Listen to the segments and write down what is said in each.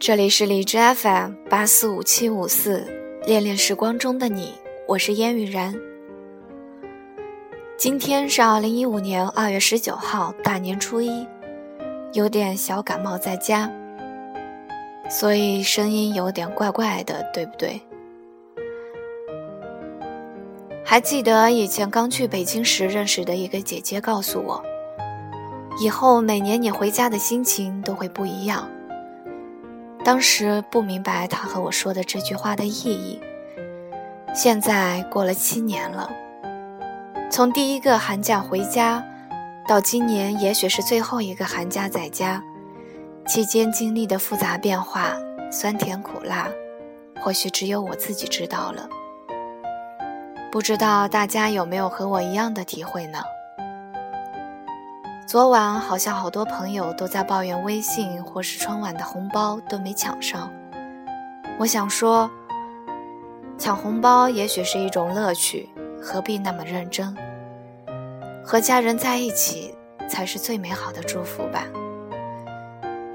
这里是荔枝 FM 八四五七五四，恋恋时光中的你，我是烟雨然。今天是二零一五年二月十九号，大年初一，有点小感冒在家，所以声音有点怪怪的，对不对？还记得以前刚去北京时认识的一个姐姐告诉我，以后每年你回家的心情都会不一样。当时不明白他和我说的这句话的意义。现在过了七年了，从第一个寒假回家，到今年也许是最后一个寒假在家，期间经历的复杂变化，酸甜苦辣，或许只有我自己知道了。不知道大家有没有和我一样的体会呢？昨晚好像好多朋友都在抱怨微信或是春晚的红包都没抢上。我想说，抢红包也许是一种乐趣，何必那么认真？和家人在一起才是最美好的祝福吧。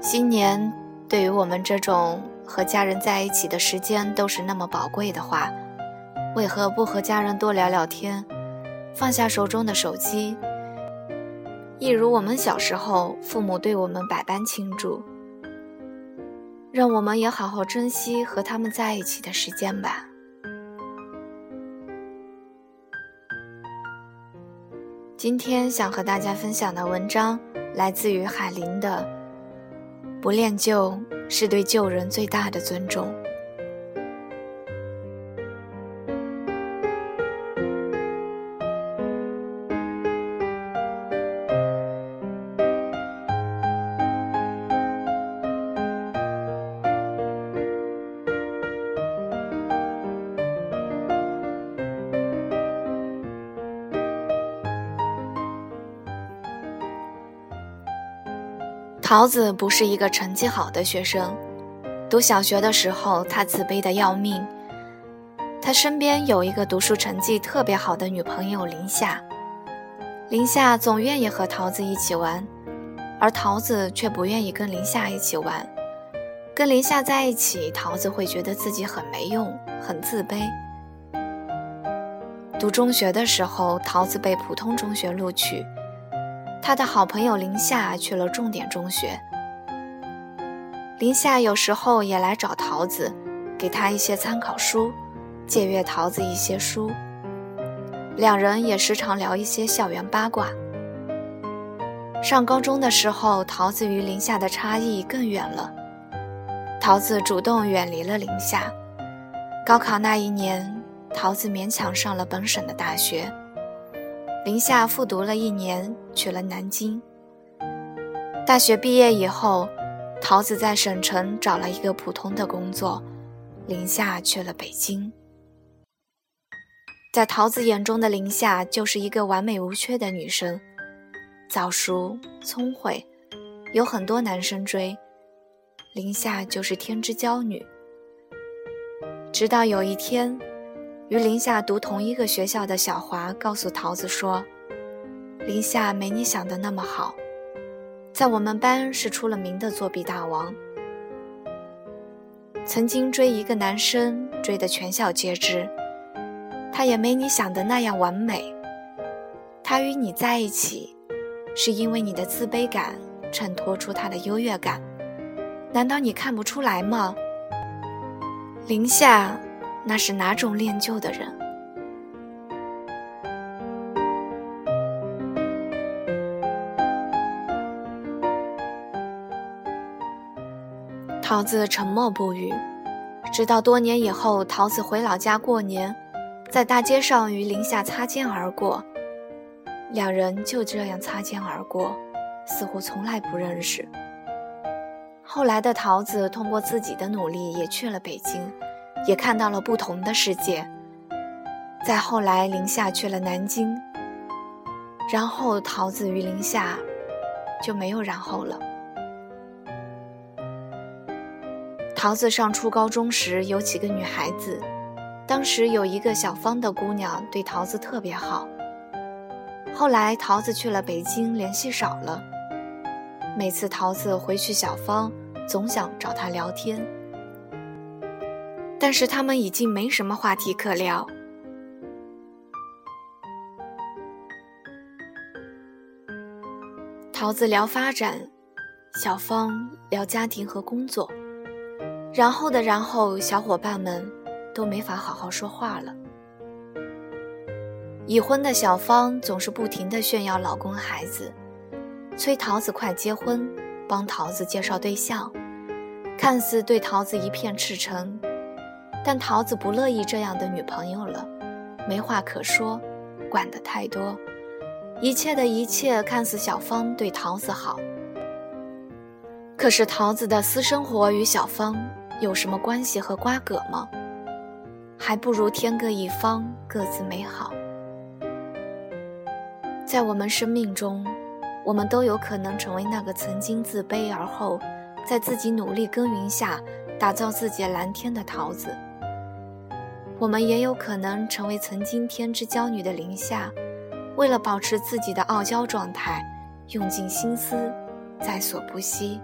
新年对于我们这种和家人在一起的时间都是那么宝贵的话，为何不和家人多聊聊天，放下手中的手机？一如我们小时候，父母对我们百般倾注，让我们也好好珍惜和他们在一起的时间吧。今天想和大家分享的文章来自于海林的《不恋旧是对旧人最大的尊重》。桃子不是一个成绩好的学生，读小学的时候，他自卑的要命。他身边有一个读书成绩特别好的女朋友林夏，林夏总愿意和桃子一起玩，而桃子却不愿意跟林夏一起玩。跟林夏在一起，桃子会觉得自己很没用，很自卑。读中学的时候，桃子被普通中学录取。他的好朋友林夏去了重点中学。林夏有时候也来找桃子，给他一些参考书，借阅桃子一些书。两人也时常聊一些校园八卦。上高中的时候，桃子与林夏的差异更远了。桃子主动远离了林夏。高考那一年，桃子勉强上了本省的大学。林夏复读了一年，去了南京。大学毕业以后，桃子在省城找了一个普通的工作，林夏去了北京。在桃子眼中的林夏就是一个完美无缺的女生，早熟、聪慧，有很多男生追。林夏就是天之娇女。直到有一天。与林夏读同一个学校的小华告诉桃子说：“林夏没你想的那么好，在我们班是出了名的作弊大王。曾经追一个男生，追得全校皆知。他也没你想的那样完美。他与你在一起，是因为你的自卑感衬托出他的优越感。难道你看不出来吗？林夏。”那是哪种恋旧的人？桃子沉默不语，直到多年以后，桃子回老家过年，在大街上与林夏擦肩而过，两人就这样擦肩而过，似乎从来不认识。后来的桃子通过自己的努力，也去了北京。也看到了不同的世界。再后来，林夏去了南京，然后桃子与林夏就没有然后了。桃子上初高中时有几个女孩子，当时有一个小芳的姑娘对桃子特别好。后来桃子去了北京，联系少了。每次桃子回去小芳，总想找他聊天，但是他们已经没什么话题可聊。桃子聊发展，小芳聊家庭和工作，然后的然后，小伙伴们都没法好好说话了。已婚的小芳总是不停地炫耀老公孩子，催桃子快结婚，帮桃子介绍对象，看似对桃子一片赤诚，但桃子不乐意这样的女朋友了，没话可说，管得太多。一切的一切看似小芳对桃子好，可是桃子的私生活与小芳有什么关系和瓜葛吗？还不如天各一方，各自美好。在我们生命中，我们都有可能成为那个曾经自卑而后，在自己努力耕耘下打造自己蓝天的桃子。我们也有可能成为曾经天之娇女的林夏。为了保持自己的傲娇状态，用尽心思，在所不惜。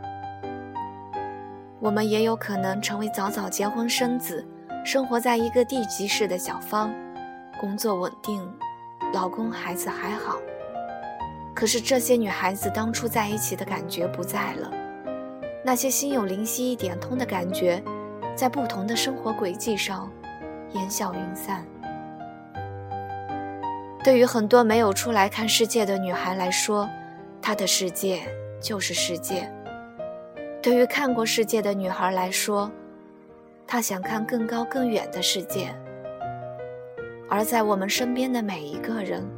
我们也有可能成为早早结婚生子，生活在一个地级市的小芳，工作稳定，老公孩子还好。可是这些女孩子当初在一起的感觉不在了，那些心有灵犀一点通的感觉，在不同的生活轨迹上，烟消云散。对于很多没有出来看世界的女孩来说，她的世界就是世界；对于看过世界的女孩来说，她想看更高更远的世界。而在我们身边的每一个人，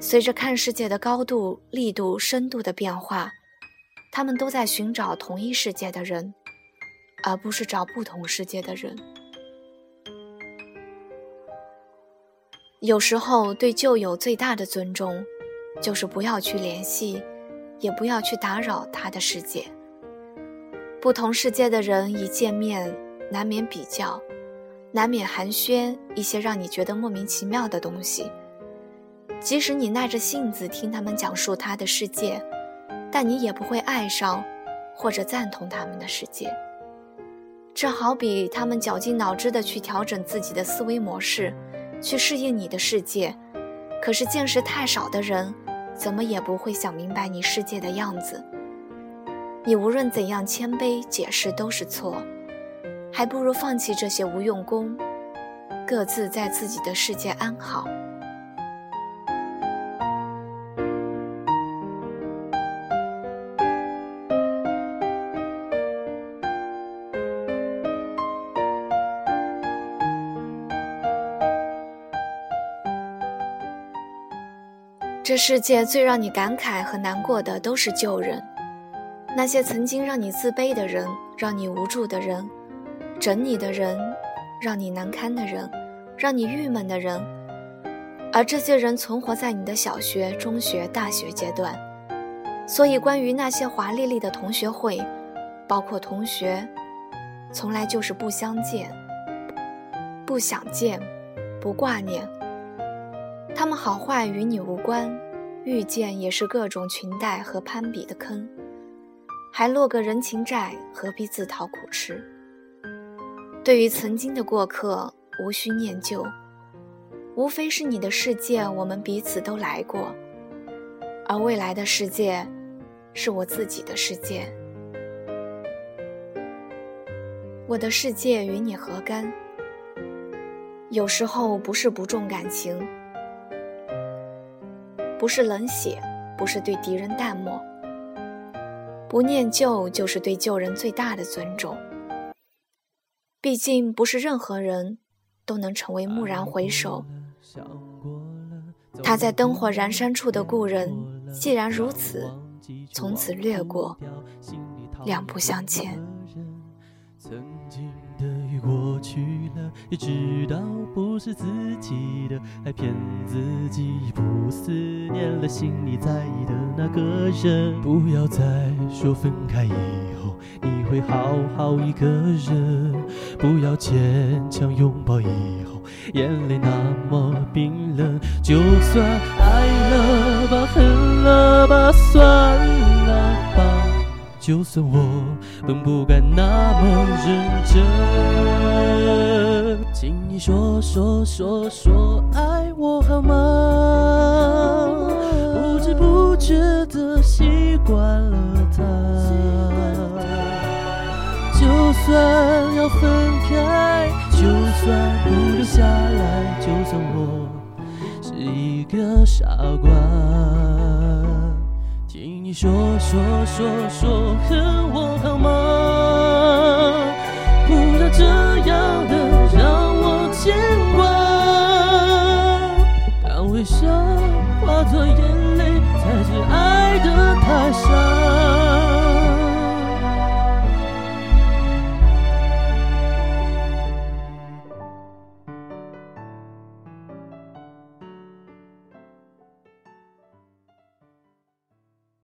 随着看世界的高度、力度、深度的变化，他们都在寻找同一世界的人，而不是找不同世界的人。有时候，对旧友最大的尊重，就是不要去联系，也不要去打扰他的世界。不同世界的人一见面，难免比较，难免寒暄一些让你觉得莫名其妙的东西。即使你耐着性子听他们讲述他的世界，但你也不会爱上，或者赞同他们的世界。这好比他们绞尽脑汁地去调整自己的思维模式。去适应你的世界，可是见识太少的人，怎么也不会想明白你世界的样子。你无论怎样谦卑解释都是错，还不如放弃这些无用功，各自在自己的世界安好。这世界最让你感慨和难过的都是旧人，那些曾经让你自卑的人，让你无助的人，整你的人，让你难堪的人，让你郁闷的人，而这些人存活在你的小学、中学、大学阶段。所以，关于那些华丽丽的同学会，包括同学，从来就是不相见、不想见、不挂念。他们好坏与你无关，遇见也是各种裙带和攀比的坑，还落个人情债，何必自讨苦吃？对于曾经的过客，无需念旧，无非是你的世界，我们彼此都来过，而未来的世界，是我自己的世界。我的世界与你何干？有时候不是不重感情。不是冷血，不是对敌人淡漠，不念旧就是对旧人最大的尊重。毕竟不是任何人都能成为蓦然回首，他在灯火阑珊处的故人，既然如此，从此略过，两步向前。过去了，也知道不是自己的，还骗自己不思念了心里在意的那个人。不要再说分开以后你会好好一个人，不要牵强拥抱以后眼泪那么冰冷。就算爱了吧，恨了吧，算了。就算我本不该那么认真，请你说说说说爱我好吗？不知不觉的习惯了他，就算要分开，就算不留下来，就算我是一个傻瓜。说说说说恨我好吗？不要这样的让我牵挂。当微笑化作眼泪才是爱的太傻。